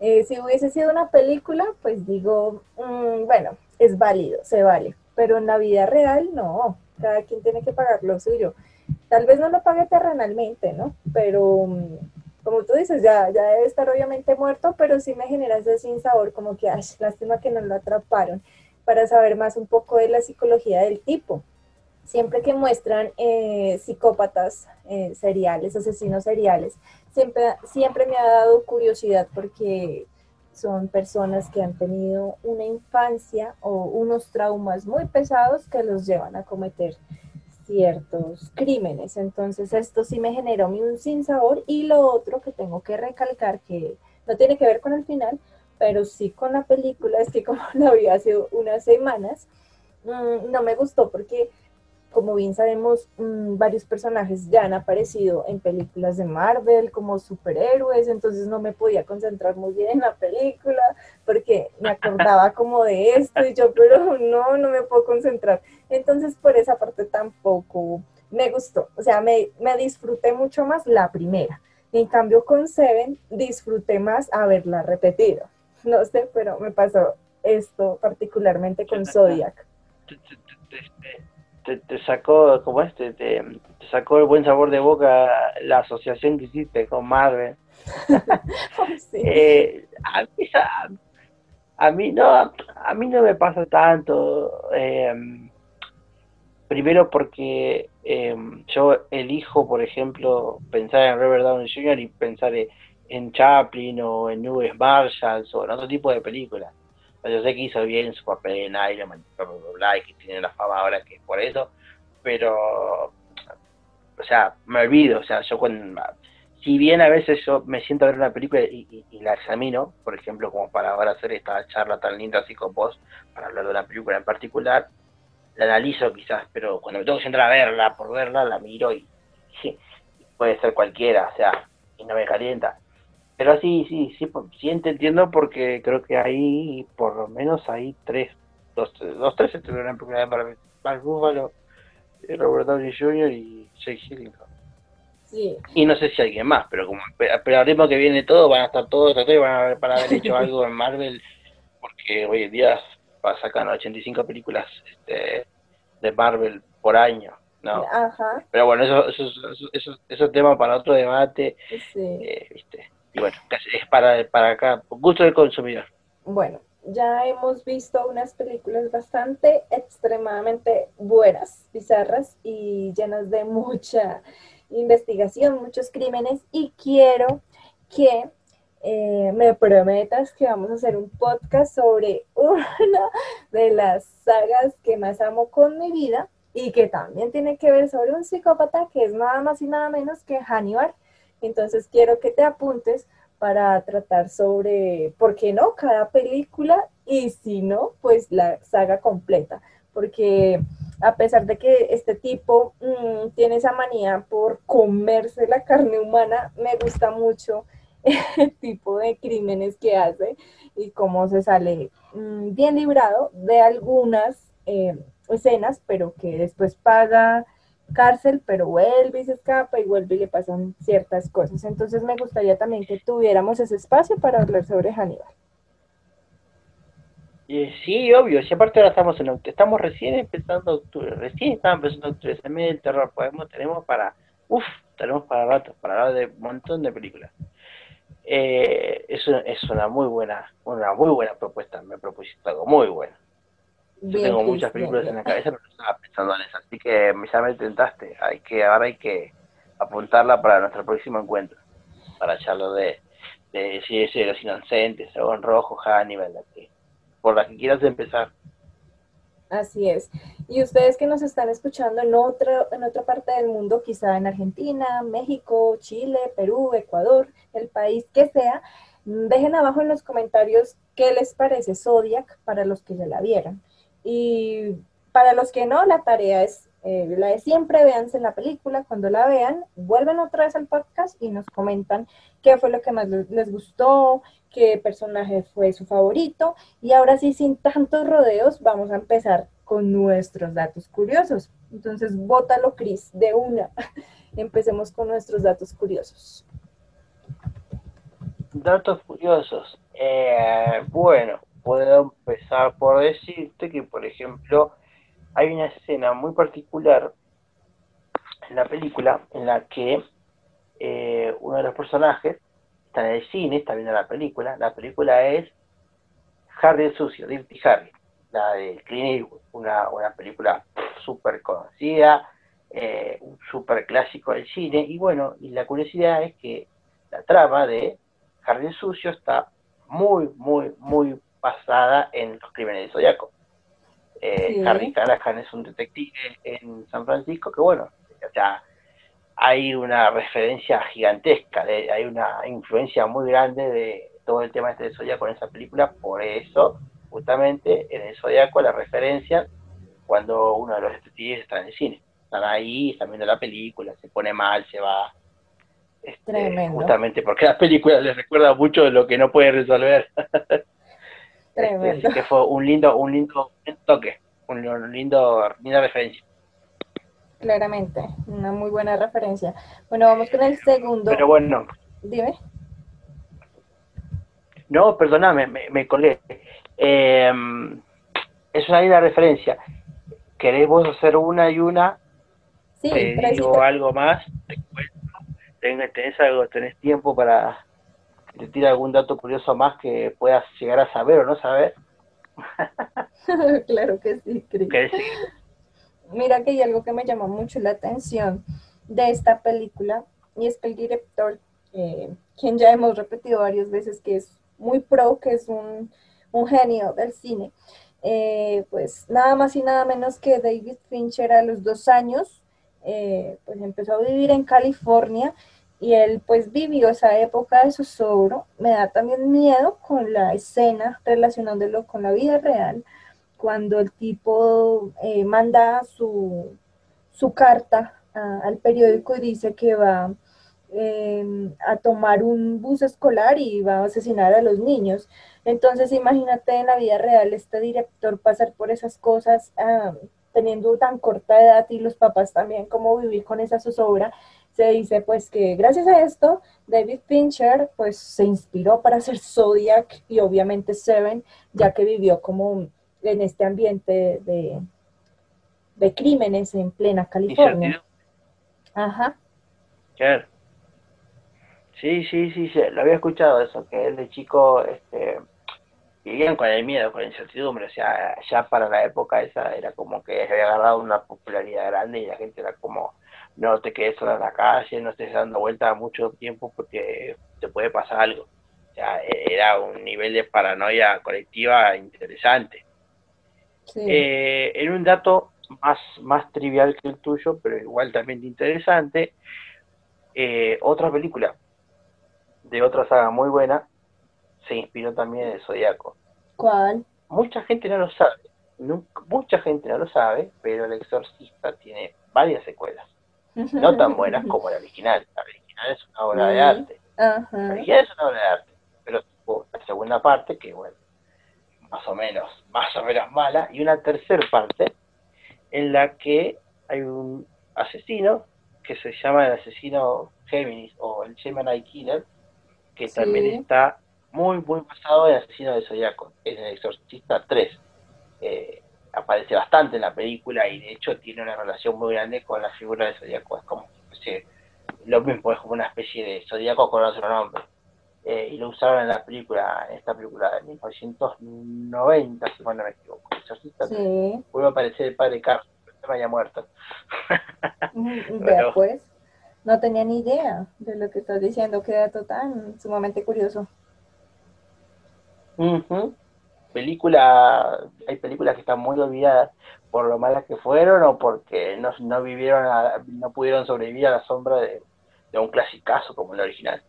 Eh, si hubiese sido una película, pues digo, mm, bueno, es válido, se vale, pero en la vida real no, cada quien tiene que pagar lo suyo. Tal vez no lo pague terrenalmente, ¿no? Pero mm, como tú dices, ya, ya debe estar obviamente muerto, pero sí me genera ese sin sabor, como que, ay, lástima que no lo atraparon para saber más un poco de la psicología del tipo. Siempre que muestran eh, psicópatas eh, seriales, asesinos seriales, siempre, siempre me ha dado curiosidad porque son personas que han tenido una infancia o unos traumas muy pesados que los llevan a cometer ciertos crímenes. Entonces esto sí me generó un sinsabor y lo otro que tengo que recalcar que no tiene que ver con el final, pero sí con la película, es que como la vi hace unas semanas, mm, no me gustó porque, como bien sabemos, mm, varios personajes ya han aparecido en películas de Marvel como superhéroes, entonces no me podía concentrar muy bien en la película porque me acordaba como de esto y yo, pero no, no me puedo concentrar. Entonces por esa parte tampoco me gustó, o sea, me, me disfruté mucho más la primera. En cambio, con Seven disfruté más haberla repetido. no sé, pero me pasó esto particularmente con Zodiac. Te, sacó, como este, te, sacó el buen sabor de boca la asociación que hiciste con Marvel. Eh, a, mí, no, a mí no me pasa tanto. Em, primero porque em, yo elijo, por ejemplo, pensar en Robert Downey Jr. y pensar en en Chaplin o en Nubes Marshalls o en otro tipo de películas. Yo sé que hizo bien su papel en Iron Man, bla, y que tiene la fama ahora que es por eso, pero, o sea, me olvido, o sea, yo cuando, si bien a veces yo me siento a ver una película y, la examino, por ejemplo, como para ahora hacer esta charla tan linda así con vos, para hablar de una película en particular, la analizo quizás, pero cuando me tengo que sentar a verla por verla, la miro y, y puede ser cualquiera, o sea, y no me calienta Pero sí, sí, sí, sí entiendo porque creo que ahí, por lo menos hay tres, dos, dos tres estuvieron en Marvel. Mark Buffalo, Robert Downey Jr. y Jake Gyllenhaal. Sí. Y no sé si alguien más, pero como pero al ritmo que viene todo, van a estar todos actores, van a haber, para haber hecho algo en Marvel, porque hoy en día sacan 85 películas este, de Marvel por año. No. Ajá. Pero bueno, eso, eso, eso, eso, es tema para otro debate. Sí. Eh, ¿viste? Y bueno, es para, para acá, gusto del consumidor. Bueno, ya hemos visto unas películas bastante extremadamente buenas, bizarras y llenas de mucha investigación, muchos crímenes y quiero que eh, me prometas que vamos a hacer un podcast sobre una de las sagas que más amo con mi vida y que también tiene que ver sobre un psicópata que es nada más y nada menos que Hannibal. Entonces quiero que te apuntes para tratar sobre, ¿por qué no? Cada película y si no, pues la saga completa. Porque a pesar de que este tipo mm, tiene esa manía por comerse la carne humana, me gusta mucho el tipo de crímenes que hace y cómo se sale mm, bien librado de algunas eh, escenas, pero que después paga cárcel, pero vuelve y se escapa y vuelve y le pasan ciertas cosas. Entonces me gustaría también que tuviéramos ese espacio para hablar sobre Hannibal. sí, obvio, si aparte ahora estamos en octubre, estamos recién empezando octubre, recién estamos empezando octubre, se me el terror, podemos, tenemos para, uff, tenemos para rato, para hablar de un montón de películas. Eh, es, es una muy buena, una muy buena propuesta, me propusiste algo muy bueno. Yo tengo muchas películas en la cabeza, pero no estaba pensando en eso, así que ya me tentaste. Hay que, ahora hay que apuntarla para nuestro próximo encuentro, para echarlo de, de, de, los inocentes, en Rojo, Hannibal, la que, por la que quieras empezar. Así es. Y ustedes que nos están escuchando en otra, en otra parte del mundo, quizá en Argentina, México, Chile, Perú, Ecuador, el país que sea, dejen abajo en los comentarios qué les parece Zodiac para los que ya la vieron. Y para los que no, la tarea es eh, la de siempre, véanse la película, cuando la vean, vuelven otra vez al podcast y nos comentan qué fue lo que más les gustó, qué personaje fue su favorito. Y ahora sí, sin tantos rodeos, vamos a empezar con nuestros datos curiosos. Entonces, bótalo, Cris, de una. Empecemos con nuestros datos curiosos. Datos curiosos. Eh, bueno, puedo empezar por decirte que, por ejemplo, hay una escena muy particular en la película en la que eh, uno de los personajes está en el cine, está viendo la película. La película es Harry el Sucio, Dirty Harry, la de Clint una, una película súper conocida, eh, un súper clásico del cine. Y bueno, y la curiosidad es que la trama de Harry el Sucio está muy, muy, muy basada en los crímenes de Zodiaco. Eh, Harry Callahan es un detective en San Francisco que, bueno, o sea, hay una referencia gigantesca, de, hay una influencia muy grande de todo el tema este de Zodiaco en esa película, por eso, justamente, en el Zodiaco la referencia cuando uno de los detectives está en el cine. Están ahí, están viendo la película, se pone mal, se va. Este, justamente porque la película les recuerda mucho de lo que no puede resolver. Este, que fue un lindo, un lindo toque, un lindo, linda referencia. Claramente, una muy buena referencia. Bueno, vamos con el segundo. Pero bueno. Dime. No, perdóname, me, me colgué. Em, es una linda referencia. ¿Queremos hacer una y una? Sí, Te digo algo más. ¿Tenés, algo, tenés tiempo para te tira algún dato curioso más que puedas llegar a saber o no saber. claro que sí, Cris. Mira que hay algo que me llamó mucho la atención de esta película y es que el director, eh, quien ya hemos repetido varias veces que es muy pro, que es un, genio del cine, eh, pues nada más y nada menos que David Fincher a los dos años, eh, pues empezó a vivir en California y él pues vivió esa época de zozobro. Me da también miedo con la escena relacionándolo con la vida real, cuando el tipo eh, manda su, su carta al periódico y dice que va em, a tomar un bus escolar y va a asesinar a los niños. Entonces, imagínate en la vida real este director pasar por esas cosas ah, teniendo tan corta edad y los papás también, cómo vivir con esa zozobra. Se dice pues que gracias a esto David Fincher pues se inspiró para hacer Zodiac y obviamente Seven, ya que vivió como en este ambiente de, de crímenes en plena California. Ajá. Sí, sí, sí, sí, lo había escuchado eso, que él de chico este, vivían con el miedo, con la incertidumbre, o sea, ya para la época esa era como que había agarrado una popularidad grande y la gente era como, no te quedes sola en la calle, no estés dando vuelta mucho tiempo porque te puede pasar algo. O sea, era un nivel de paranoia colectiva interesante. Eh, en un dato más, más trivial que el tuyo, pero igual también interesante, eh, otra película de otra saga muy buena se inspiró también en Zodíaco. ¿Cuál? Mucha gente no lo sabe, mucha gente no lo sabe, pero El Exorcista tiene varias secuelas, no tan buenas como la original. La original es una obra de arte. La original es una obra de arte, pero la segunda parte, que bueno, más o menos, más o menos mala, y una tercera parte en la que hay un asesino que se llama el asesino Géminis o el Gemini Killer, que también está muy, muy basado en el asesino de Zodíaco, es el Exorcista 3. Eh, aparece bastante en la película y de hecho tiene una relación muy grande con la figura de Zodíaco. Es como lo mismo, es como una especie de Zodíaco con otro nombre. Eh, y lo usaron en la película, en esta película de 1990, si no me equivoco. sí. vuelve a aparecer el padre Carlos, me haya muerto. pero, pues, no tenía ni idea de lo que estás diciendo, qué dato tan sumamente curioso. Película, hay películas que están muy olvidadas por lo malas que fueron o porque no, no vivieron, no pudieron sobrevivir a la sombra de, un clasicazo como el original.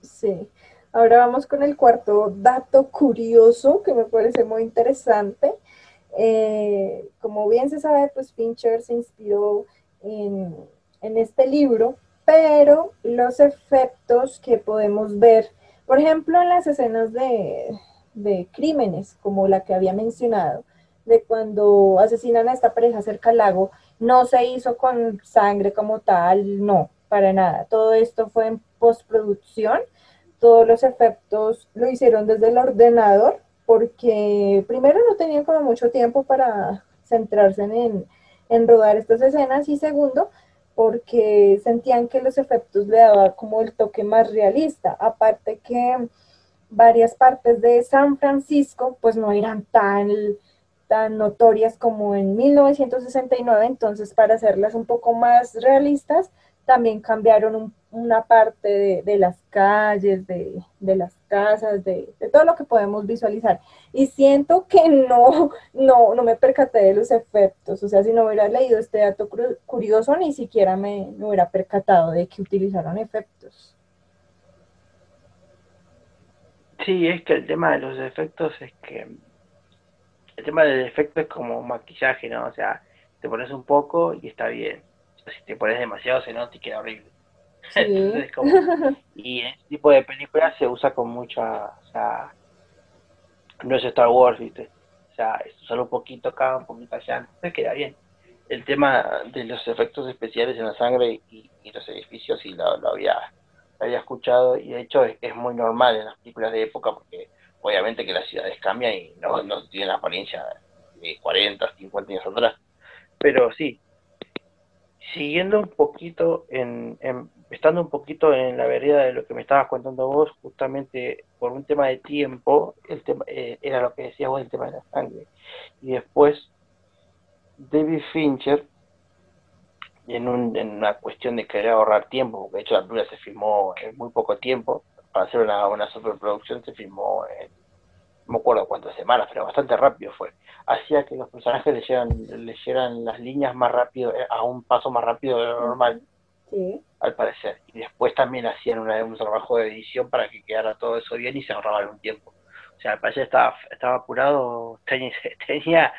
Sí. Ahora vamos con el cuarto dato curioso que me parece muy interesante. Eh, como bien se sabe, pues Fincher se inspiró en, este libro, pero los efectos que podemos ver, por ejemplo, en las escenas de, de crímenes, como la que había mencionado, de cuando asesinan a esta pareja cerca al lago, no se hizo con sangre como tal, no, para nada. Todo esto fue en postproducción todos los efectos lo hicieron desde el ordenador porque primero no tenían como mucho tiempo para centrarse en, en rodar estas escenas y segundo porque sentían que los efectos le daban como el toque más realista, aparte que varias partes de San Francisco pues no eran tan, tan notorias como en 1969, entonces para hacerlas un poco más realistas también cambiaron una parte de, las calles, de, las casas, de, todo lo que podemos visualizar. Y siento que no, no, no me percaté de los efectos. O sea, si no hubiera leído este dato curioso, ni siquiera me, me hubiera percatado de que utilizaron efectos. Sí, es que el tema de los efectos es que el tema del efecto es como maquillaje, ¿no? O sea, te pones un poco y está bien si te pones demasiado se nota y queda horrible. y en este tipo de películas se usa con mucha, o sea, no es Star Wars, ¿viste? O sea, es solo un poquito acá, un poquito allá, entonces queda bien. El tema de los efectos especiales en la sangre y, los edificios, sí lo, había, escuchado, y de hecho es, muy normal en las películas de época, porque obviamente que las ciudades cambian y no, no tienen la apariencia de 40, 50 años atrás. Pero sí, siguiendo un poquito, en, estando un poquito en la vereda de lo que me estabas contando vos, justamente por un tema de tiempo, el tema eh, era lo que decías vos, el tema de la sangre. Y después, David Fincher, en, un, en una cuestión de querer ahorrar tiempo, porque de hecho la película se filmó en muy poco tiempo, para hacer una, una superproducción se filmó en no me acuerdo cuántas semanas, pero bastante rápido fue. Hacía que los personajes leyeran, leyeran las líneas más rápido, eh, a un paso más rápido de lo normal, al parecer. Y después también hacían una, un trabajo de edición para que quedara todo eso bien y se ahorraban un tiempo. O sea, al parecer estaba, estaba apurado, tenía, tenía,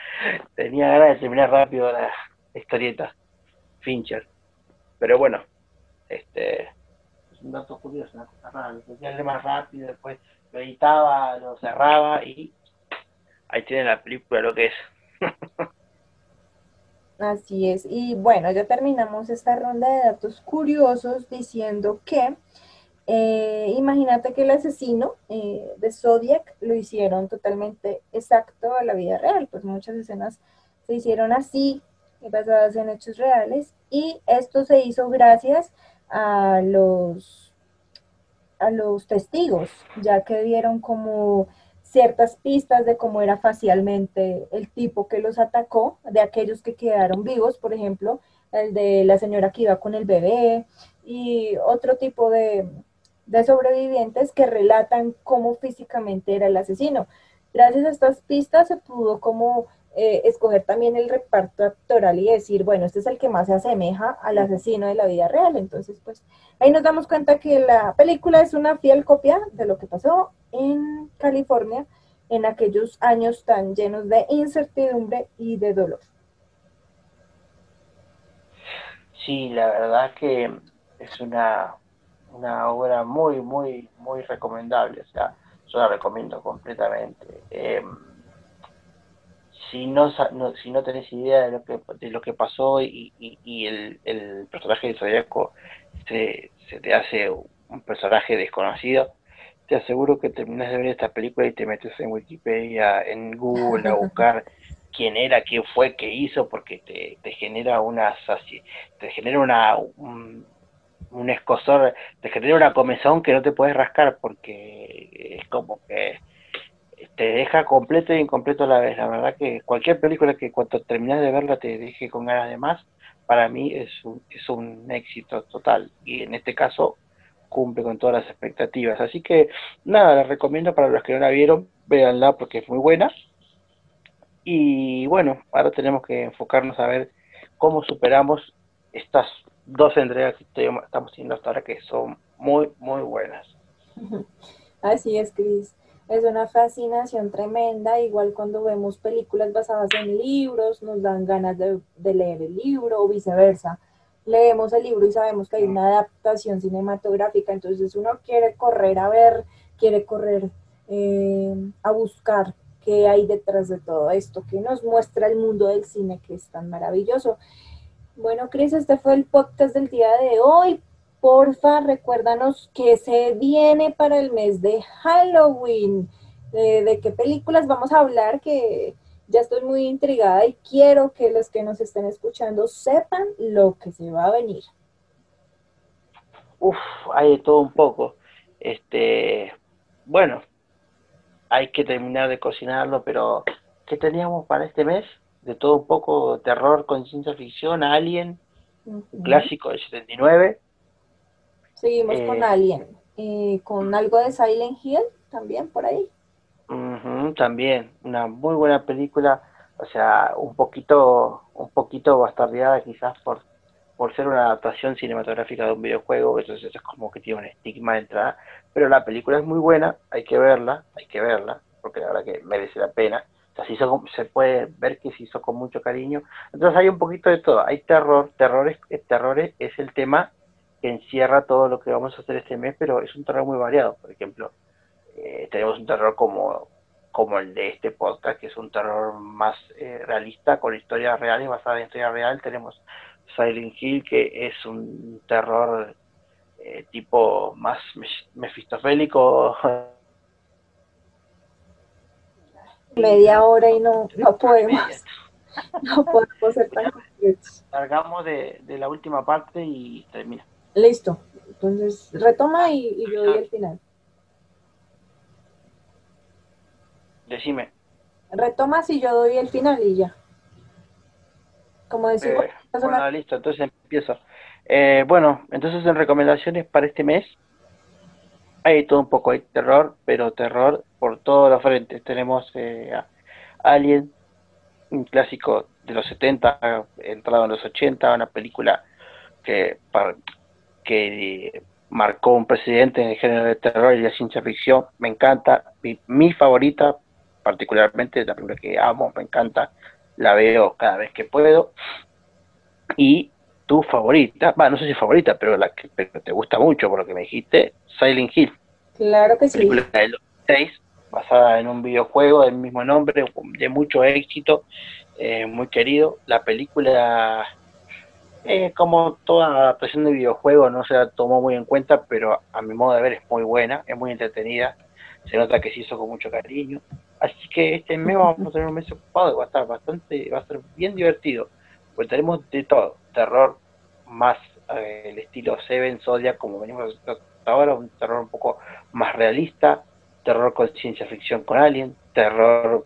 tenía ganas de terminar rápido la, historieta, Fincher. Pero bueno, este un dato curioso, una cosa rara, lo hacía más rápido, después lo editaba, lo cerraba y ahí tiene la película lo que es. Así es. Y bueno, ya terminamos esta ronda de datos curiosos diciendo que eh, imagínate que el asesino eh, de Zodiac lo hicieron totalmente exacto a la vida real, pues muchas escenas se hicieron así, basadas en hechos reales, y esto se hizo gracias a los, a los testigos, ya que dieron como ciertas pistas de cómo era facialmente el tipo que los atacó, de aquellos que quedaron vivos, por ejemplo, el de la señora que iba con el bebé y otro tipo de, de sobrevivientes que relatan cómo físicamente era el asesino. Gracias a estas pistas se pudo como eh, escoger también el reparto actoral y decir, bueno, este es el que más se asemeja al asesino de la vida real. Entonces, pues ahí nos damos cuenta que la película es una fiel copia de lo que pasó en California en aquellos años tan llenos de incertidumbre y de dolor. Sí, la verdad que es una, una obra muy, muy, muy recomendable. O sea, yo la recomiendo completamente. Eh, si no, si no tenés idea de lo que de lo que pasó y, y, el, el, personaje de Zodíaco se, se, te hace un personaje desconocido, te aseguro que terminas de ver esta película y te metes en Wikipedia, en Google a buscar quién era, quién fue, qué hizo, porque te, te genera una te genera una un, un escosor, te genera una comezón que no te puedes rascar porque es como que te deja completo e incompleto a la vez. La verdad que cualquier película que cuando terminas de verla te deje con ganas de más, para mí es un, es un éxito total. Y en este caso cumple con todas las expectativas. Así que nada, la recomiendo para los que no la vieron, véanla porque es muy buena. Y bueno, ahora tenemos que enfocarnos a ver cómo superamos estas dos entregas que estamos haciendo hasta ahora que son muy, muy buenas. Así es, Cris es una fascinación tremenda, igual cuando vemos películas basadas en libros, nos dan ganas de, leer el libro o viceversa. Leemos el libro y sabemos que hay una adaptación cinematográfica, entonces uno quiere correr a ver, quiere correr eh, a buscar qué hay detrás de todo esto, que nos muestra el mundo del cine que es tan maravilloso. Bueno, Cris, este fue el podcast del día de hoy porfa, recuérdanos que se viene para el mes de Halloween. de qué películas vamos a hablar, que ya estoy muy intrigada y quiero que los que nos estén escuchando sepan lo que se va a venir. Uf, hay de todo un poco. Este, bueno, hay que terminar de cocinarlo, pero ¿qué teníamos para este mes? De todo un poco, terror con ciencia ficción, Alien, clásico del 79 Seguimos con eh, Alien. Eh, con algo de Silent Hill también por ahí. también, una muy buena película, o sea, un poquito, un poquito bastardeada quizás por, por ser una adaptación cinematográfica de un videojuego, entonces es como que tiene un estigma de entrada, pero la película es muy buena, hay que verla, hay que verla, porque la verdad que merece la pena. O sea, se, hizo, se puede ver que se hizo con mucho cariño. Entonces hay un poquito de todo. Hay terror, terrores, terrores es el tema que encierra todo lo que vamos a hacer este mes, pero es un terror muy variado. Por ejemplo, eh, tenemos un terror como, como el de este podcast, que es un terror más eh, realista, con historias reales, basada en historia real. Tenemos Silent Hill, que es un terror eh, tipo más mefistofélico. Media hora y no, no podemos. No podemos ser tan Largamos de, de la última parte y termina. Listo. Entonces, retoma y, yo doy el final. Decime. Retoma si yo doy el final y ya. Como decimos. Eh, bueno, listo, entonces empiezo. Eh, bueno, entonces en recomendaciones para este mes hay todo un poco, hay terror, pero terror por todos los frentes. Tenemos eh, Alien, un clásico de los 70, entrado en los 80, una película que para, que marcó un presidente en el género de terror y de ciencia ficción. Me encanta, mi, favorita, particularmente la película que amo, me encanta, la veo cada vez que puedo. Y tu favorita, no sé si favorita, pero la que te gusta mucho por lo que me dijiste, Silent Hill. Claro que sí. Película del 6, basada en un videojuego del mismo nombre, de mucho éxito, eh, muy querido. La película, eh, como toda adaptación de videojuego, no se la tomó muy en cuenta, pero a mi modo de ver es muy buena, es muy entretenida. Se nota que se hizo con mucho cariño. Así que este mes vamos a tener un mes ocupado y va a estar bastante, va a ser bien divertido. Pues tenemos de todo, terror más eh, el estilo Seven, Zodiac, como venimos hasta ahora, un terror un poco más realista, terror con ciencia ficción con Alien, terror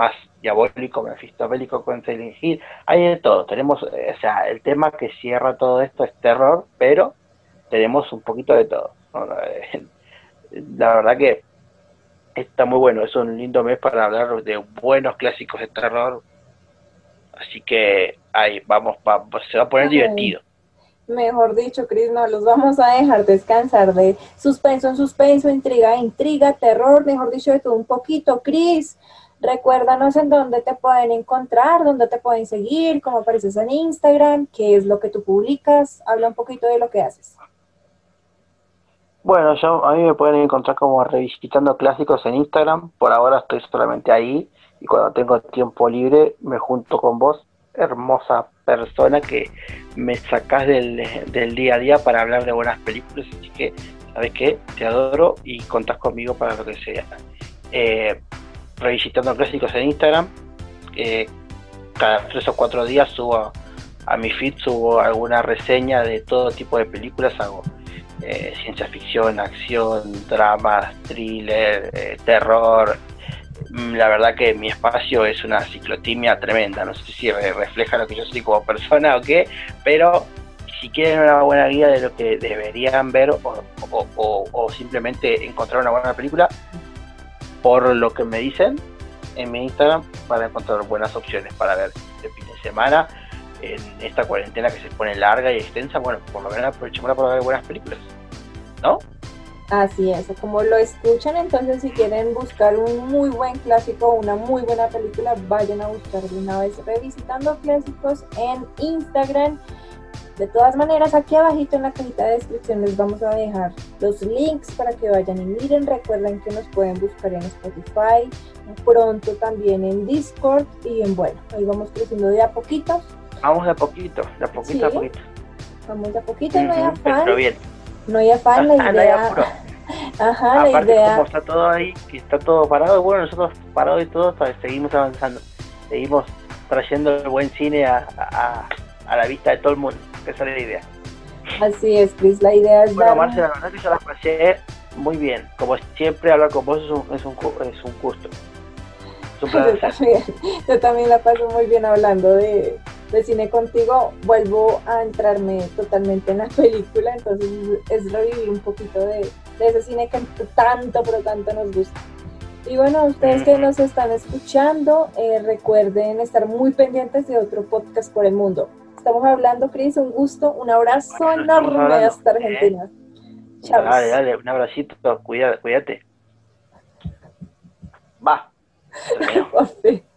más diabólico, mefistóbélico con Silent Hill, hay de todo, tenemos, eh, o sea, el tema que cierra todo esto es terror, pero tenemos un poquito de todo. La verdad que está muy bueno, es un lindo mes para hablar de buenos clásicos de terror, así que ahí vamos, se va a poner divertido. Mejor dicho, Cris, no los vamos a dejar descansar de suspenso en suspenso, intriga intriga, terror, mejor dicho, de todo un poquito. Cris, recuérdanos en dónde te pueden encontrar, dónde te pueden seguir, cómo apareces en Instagram, qué es lo que tú publicas. Habla un poquito de lo que haces. Bueno, yo, a mí me pueden encontrar como revisitando clásicos en Instagram. Por ahora estoy solamente ahí y cuando tengo tiempo libre me junto con vos, hermosa persona que me sacás del, día a día para hablar de buenas películas. Así que, ¿sabes qué? Te adoro y contás conmigo para lo que sea. Eh, revisitando clásicos en Instagram. Eh, cada tres o cuatro días subo a mi feed, subo alguna reseña de todo tipo de películas. Hago eh, ciencia ficción, acción, drama, thriller, eh, terror. Mm, la verdad que mi espacio es una ciclotimia tremenda, no sé si refleja lo que yo soy como persona o qué, pero si quieren una buena guía de lo que deberían ver o, simplemente encontrar una buena película, por lo que me dicen en mi Instagram van a encontrar buenas opciones para ver de fin de semana en esta cuarentena que se pone larga y extensa, bueno, por lo menos aprovechemos para ver buenas películas, ¿no? Así es, como lo escuchan, entonces si quieren buscar un muy buen clásico, una muy buena película, vayan a buscar una vez revisitando clásicos en Instagram. De todas maneras, aquí abajito en la cajita de descripción les vamos a dejar los links para que vayan y miren. Recuerden que nos pueden buscar en Spotify, pronto también en Discord y en bueno, ahí vamos creciendo de a poquitos Vamos de a poquito, de a poquito a poquito. Vamos de a poquito, no hay afán. Pero bien. No hay afán, la idea. Ajá, la idea. Como está todo ahí, que está todo parado, bueno, nosotros parados y todo, seguimos avanzando. Seguimos trayendo el buen cine a, a, a la vista de todo el mundo. Esa es la idea. Así es, Chris, la idea es bueno, Marcia, la verdad que yo la pasé muy bien. Como siempre, hablar con vos es un, es un, es un gusto. Es un yo, también, yo también la paso muy bien hablando de, de cine contigo, vuelvo a entrarme totalmente en la película, entonces es revivir un poquito de, ese cine que tanto, pero tanto nos gusta. Y bueno, ustedes que nos están escuchando, eh, recuerden estar muy pendientes de otro podcast por el mundo. Estamos hablando, Cris, un gusto, un abrazo enorme hasta Argentina. Chao. Dale, dale, un abracito, cuídate. cuídate. Va.